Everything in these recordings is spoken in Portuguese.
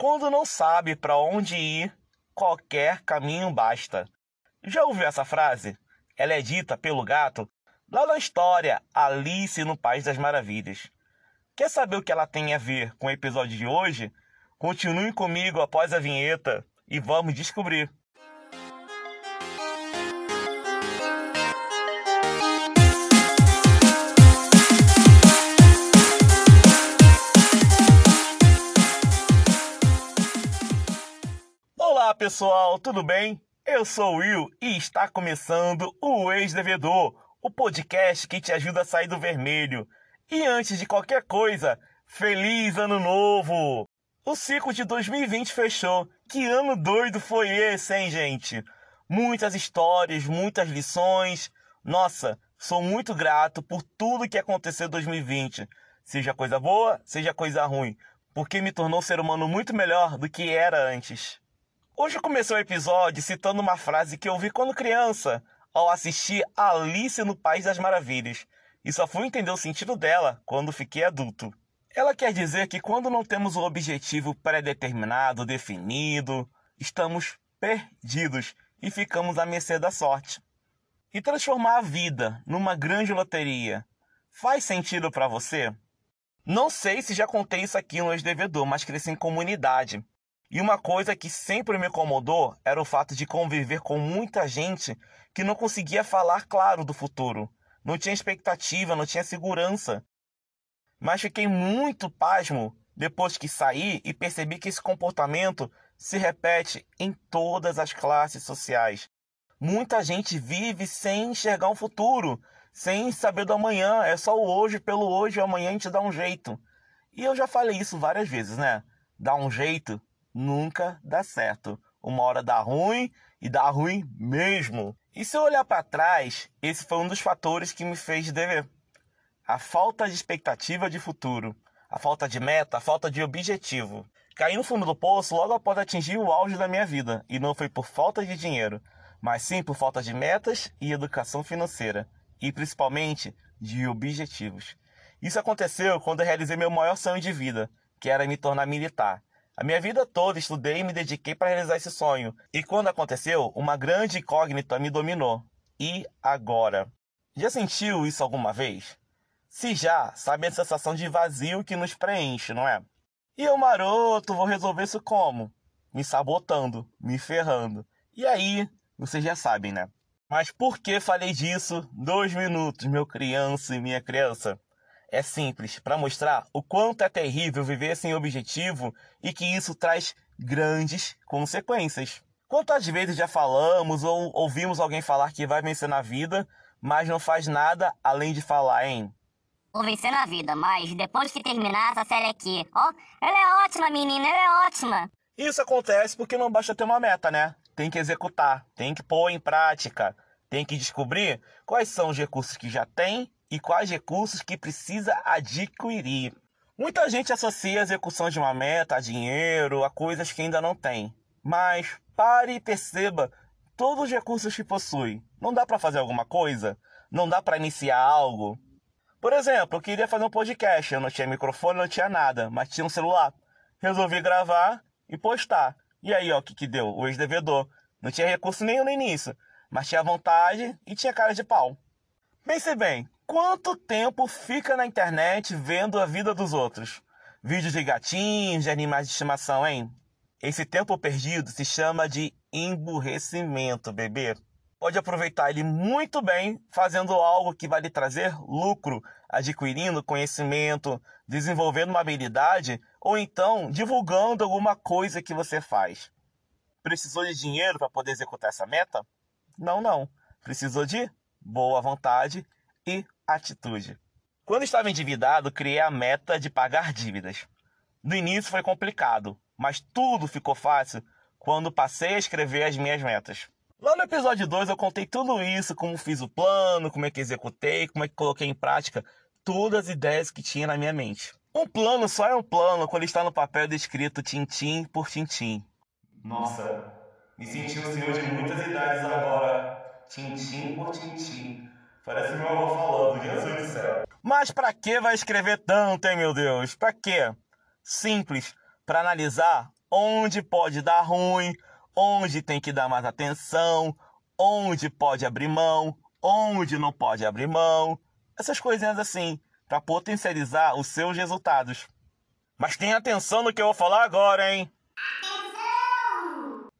Quando não sabe para onde ir, qualquer caminho basta. Já ouviu essa frase? Ela é dita pelo gato lá na história Alice no País das Maravilhas. Quer saber o que ela tem a ver com o episódio de hoje? Continue comigo após a vinheta e vamos descobrir. Pessoal, tudo bem? Eu sou o Will e está começando o Ex-Devedor, o podcast que te ajuda a sair do vermelho. E antes de qualquer coisa, feliz ano novo! O ciclo de 2020 fechou. Que ano doido foi esse, hein, gente? Muitas histórias, muitas lições. Nossa, sou muito grato por tudo que aconteceu em 2020. Seja coisa boa, seja coisa ruim, porque me tornou um ser humano muito melhor do que era antes. Hoje eu comecei o episódio citando uma frase que eu vi quando criança, ao assistir Alice no País das Maravilhas, e só fui entender o sentido dela quando fiquei adulto. Ela quer dizer que quando não temos um objetivo pré-determinado, definido, estamos perdidos e ficamos à mercê da sorte. E transformar a vida numa grande loteria faz sentido para você? Não sei se já contei isso aqui no ex-devedor, mas cresci em comunidade. E uma coisa que sempre me incomodou era o fato de conviver com muita gente que não conseguia falar claro do futuro. Não tinha expectativa, não tinha segurança. Mas fiquei muito pasmo depois que saí e percebi que esse comportamento se repete em todas as classes sociais. Muita gente vive sem enxergar um futuro, sem saber do amanhã. É só o hoje pelo hoje, amanhã a gente dá um jeito. E eu já falei isso várias vezes, né? Dá um jeito nunca dá certo. Uma hora dá ruim e dá ruim mesmo. E se eu olhar para trás, esse foi um dos fatores que me fez dever. A falta de expectativa de futuro, a falta de meta, a falta de objetivo. Caí no fundo do poço logo após atingir o auge da minha vida, e não foi por falta de dinheiro, mas sim por falta de metas e educação financeira, e principalmente de objetivos. Isso aconteceu quando eu realizei meu maior sonho de vida, que era me tornar militar. A minha vida toda estudei e me dediquei para realizar esse sonho. E quando aconteceu, uma grande incógnita me dominou. E agora? Já sentiu isso alguma vez? Se já, sabe a sensação de vazio que nos preenche, não é? E eu, maroto, vou resolver isso como? Me sabotando, me ferrando. E aí, vocês já sabem, né? Mas por que falei disso? Dois minutos, meu criança e minha criança é simples para mostrar o quanto é terrível viver sem objetivo e que isso traz grandes consequências. Quantas vezes já falamos ou ouvimos alguém falar que vai vencer na vida, mas não faz nada além de falar, hein? Vou vencer na vida, mas depois que terminar essa série aqui, ó, ela é ótima, menina, ela é ótima. Isso acontece porque não basta ter uma meta, né? Tem que executar, tem que pôr em prática, tem que descobrir quais são os recursos que já tem e quais recursos que precisa adquirir. Muita gente associa a execução de uma meta a dinheiro, a coisas que ainda não tem. Mas pare e perceba todos os recursos que possui. Não dá para fazer alguma coisa? Não dá para iniciar algo? Por exemplo, eu queria fazer um podcast, eu não tinha microfone, não tinha nada, mas tinha um celular. Resolvi gravar e postar. E aí, ó, o que que deu? O ex-devedor. Não tinha recurso nenhum no início, mas tinha vontade e tinha cara de pau. Pense bem, Quanto tempo fica na internet vendo a vida dos outros? Vídeos de gatinhos, de animais de estimação, hein? Esse tempo perdido se chama de emburrecimento, bebê. Pode aproveitar ele muito bem fazendo algo que vai lhe trazer lucro, adquirindo conhecimento, desenvolvendo uma habilidade ou então divulgando alguma coisa que você faz. Precisou de dinheiro para poder executar essa meta? Não, não. Precisou de boa vontade e atitude. Quando estava endividado, criei a meta de pagar dívidas. No início foi complicado, mas tudo ficou fácil quando passei a escrever as minhas metas. Lá no episódio 2 eu contei tudo isso, como fiz o plano, como é que executei, como é que coloquei em prática todas as ideias que tinha na minha mente. Um plano só é um plano quando está no papel descrito tintim por tintim. Nossa, me senti o senhor de muitas ideias agora, tintim por tintim. Parece meu avô falando, Jesus do céu. Mas pra que vai escrever tanto, hein, meu Deus? Pra quê? Simples. para analisar onde pode dar ruim, onde tem que dar mais atenção, onde pode abrir mão, onde não pode abrir mão, essas coisinhas assim, para potencializar os seus resultados. Mas tenha atenção no que eu vou falar agora, hein?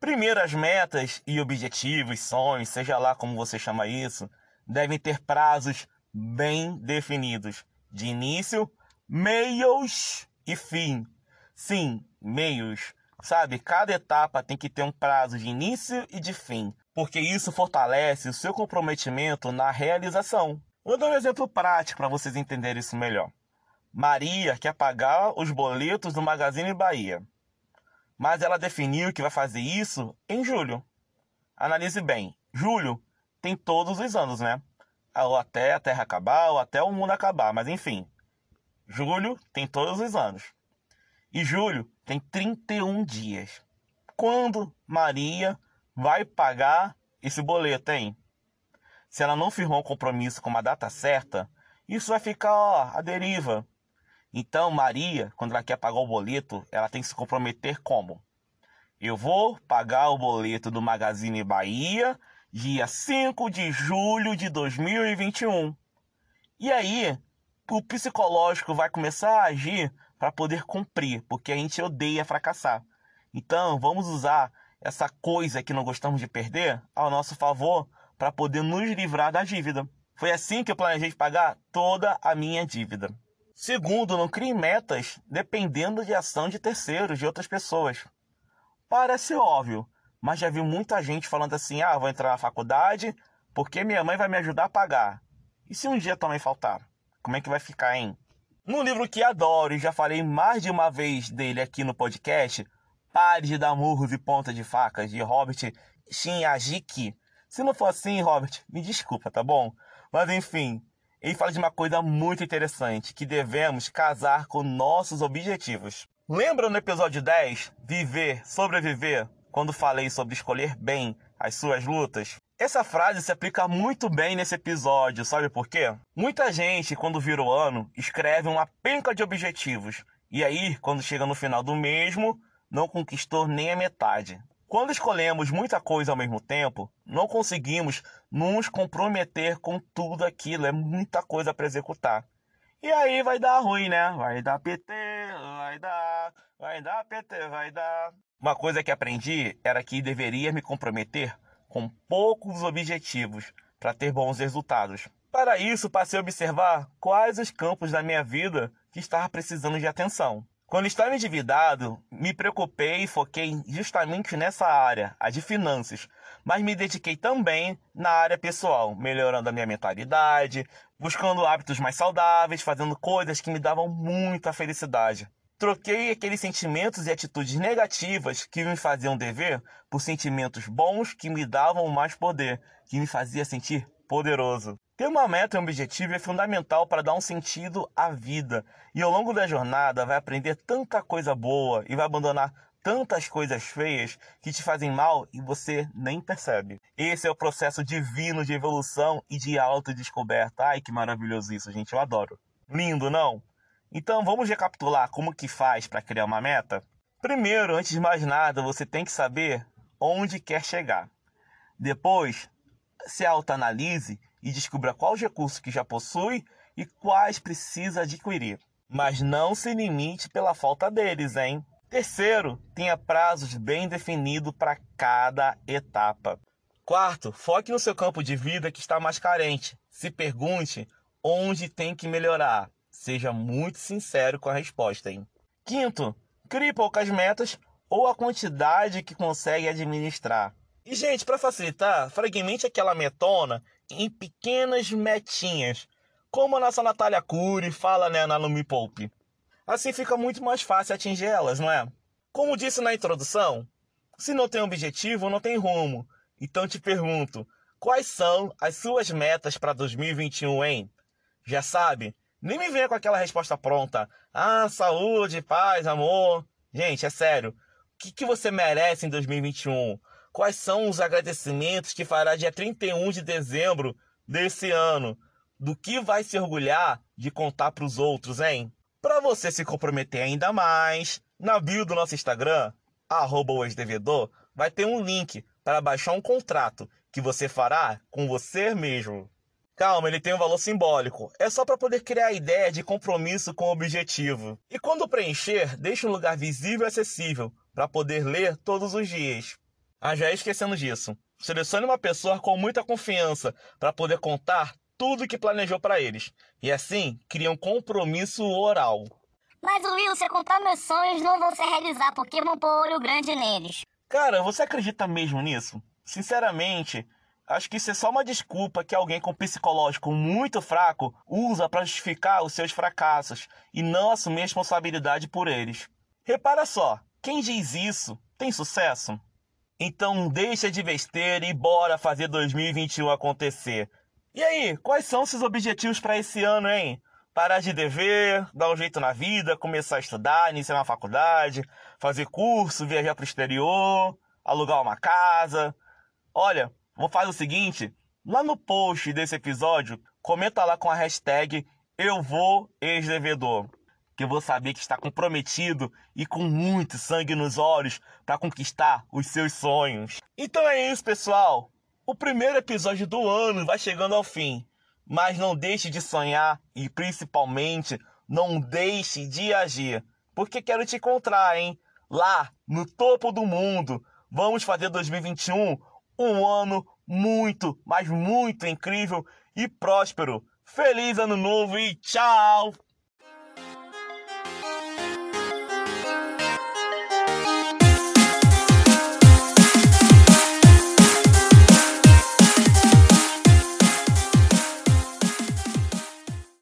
Primeiro, as metas e objetivos, sonhos, seja lá como você chama isso, devem ter prazos bem definidos, de início, meios e fim. Sim, meios. Sabe, cada etapa tem que ter um prazo de início e de fim, porque isso fortalece o seu comprometimento na realização. Vou dar um exemplo prático para vocês entenderem isso melhor. Maria quer pagar os boletos do Magazine Bahia, mas ela definiu que vai fazer isso em julho. Analise bem, julho tem todos os anos, né? Ou até a Terra acabar, ou até o mundo acabar, mas enfim. Julho tem todos os anos. E julho tem 31 dias. Quando Maria vai pagar esse boleto, hein? Se ela não firmou um compromisso com uma data certa, isso vai ficar ó, deriva. Então, Maria, quando ela quer pagar o boleto, ela tem que se comprometer como? Eu vou pagar o boleto do Magazine Bahia dia 5 de julho de 2021. E aí, o psicológico vai começar a agir para poder cumprir, porque a gente odeia fracassar. Então, vamos usar essa coisa que não gostamos de perder ao nosso favor para poder nos livrar da dívida. Foi assim que eu planejei pagar toda a minha dívida. Segundo, não crie metas dependendo de ação de terceiros, de outras pessoas. Parece óbvio, mas já vi muita gente falando assim: ah, vou entrar na faculdade porque minha mãe vai me ajudar a pagar. E se um dia também faltar? Como é que vai ficar, hein? No livro que adoro e já falei mais de uma vez dele aqui no podcast, Pare de dar murros e ponta de facas, de Robert Shinjaki. Se não for assim, Robert, me desculpa, tá bom? Mas enfim, ele fala de uma coisa muito interessante, que devemos casar com nossos objetivos. Lembra no episódio 10, Viver, Sobreviver, quando falei sobre escolher bem as suas lutas? Essa frase se aplica muito bem nesse episódio, sabe por quê? Muita gente, quando vira o ano, escreve uma penca de objetivos. E aí, quando chega no final do mesmo, não conquistou nem a metade. Quando escolhemos muita coisa ao mesmo tempo, não conseguimos nos comprometer com tudo aquilo, é muita coisa para executar. E aí vai dar ruim, né? Vai dar PT, vai dar, vai dar PT, vai dar. Uma coisa que aprendi era que deveria me comprometer com poucos objetivos para ter bons resultados. Para isso, passei a observar quais os campos da minha vida que estava precisando de atenção. Quando estava endividado, me preocupei e foquei justamente nessa área, a de finanças, mas me dediquei também na área pessoal, melhorando a minha mentalidade, buscando hábitos mais saudáveis, fazendo coisas que me davam muita felicidade. Troquei aqueles sentimentos e atitudes negativas que me faziam dever por sentimentos bons que me davam mais poder, que me fazia sentir poderoso. Ter uma meta e um objetivo é fundamental para dar um sentido à vida. E ao longo da jornada vai aprender tanta coisa boa e vai abandonar tantas coisas feias que te fazem mal e você nem percebe. Esse é o processo divino de evolução e de autodescoberta. Ai, que maravilhoso isso, gente, eu adoro. Lindo, não? Então vamos recapitular como que faz para criar uma meta? Primeiro, antes de mais nada, você tem que saber onde quer chegar. Depois, se autoanalise e descubra quais recursos que já possui e quais precisa adquirir. Mas não se limite pela falta deles, hein? Terceiro, tenha prazos bem definidos para cada etapa. Quarto, foque no seu campo de vida que está mais carente. Se pergunte onde tem que melhorar Seja muito sincero com a resposta, hein? Quinto, crie poucas metas ou a quantidade que consegue administrar. E, gente, para facilitar, fragmente aquela metona em pequenas metinhas, como a nossa Natália Cury fala né, na No Me Poupe. Assim fica muito mais fácil atingir elas, não é? Como disse na introdução, se não tem objetivo, não tem rumo. Então te pergunto, quais são as suas metas para 2021, hein? Já sabe? Nem me venha com aquela resposta pronta. Ah, saúde, paz, amor. Gente, é sério. O que, que você merece em 2021? Quais são os agradecimentos que fará dia 31 de dezembro desse ano? Do que vai se orgulhar de contar para os outros, hein? Para você se comprometer ainda mais, na bio do nosso Instagram, arroba o ex-devedor, vai ter um link para baixar um contrato que você fará com você mesmo. Calma, ele tem um valor simbólico. É só para poder criar a ideia de compromisso com o objetivo. E quando preencher, deixe um lugar visível e acessível para poder ler todos os dias. Ah, já esquecendo disso. Selecione uma pessoa com muita confiança para poder contar tudo o que planejou para eles. E assim, cria um compromisso oral. Mas Will, se eu contar meus sonhos, não vão se realizar porque vão pôr olho grande neles. Cara, você acredita mesmo nisso? Sinceramente, acho que isso é só uma desculpa que alguém com psicológico muito fraco usa para justificar os seus fracassos e não assumir responsabilidade por eles. Repara só, quem diz isso tem sucesso? Então deixa de besteira e bora fazer 2021 acontecer. E aí, quais são seus objetivos para esse ano, hein? Parar de dever, dar um jeito na vida, começar a estudar, iniciar uma faculdade, fazer curso, viajar para o exterior, alugar uma casa. Olha, vou fazer o seguinte, lá no post desse episódio, comenta lá com a hashtag eu vou ex-devedor que eu vou saber que está comprometido e com muito sangue nos olhos para conquistar os seus sonhos. Então é isso, pessoal. O primeiro episódio do ano vai chegando ao fim, mas não deixe de sonhar e principalmente não deixe de agir, porque quero te encontrar, hein? Lá no topo do mundo. Vamos fazer 2021 um ano muito, mas muito incrível e próspero. Feliz ano novo e tchau!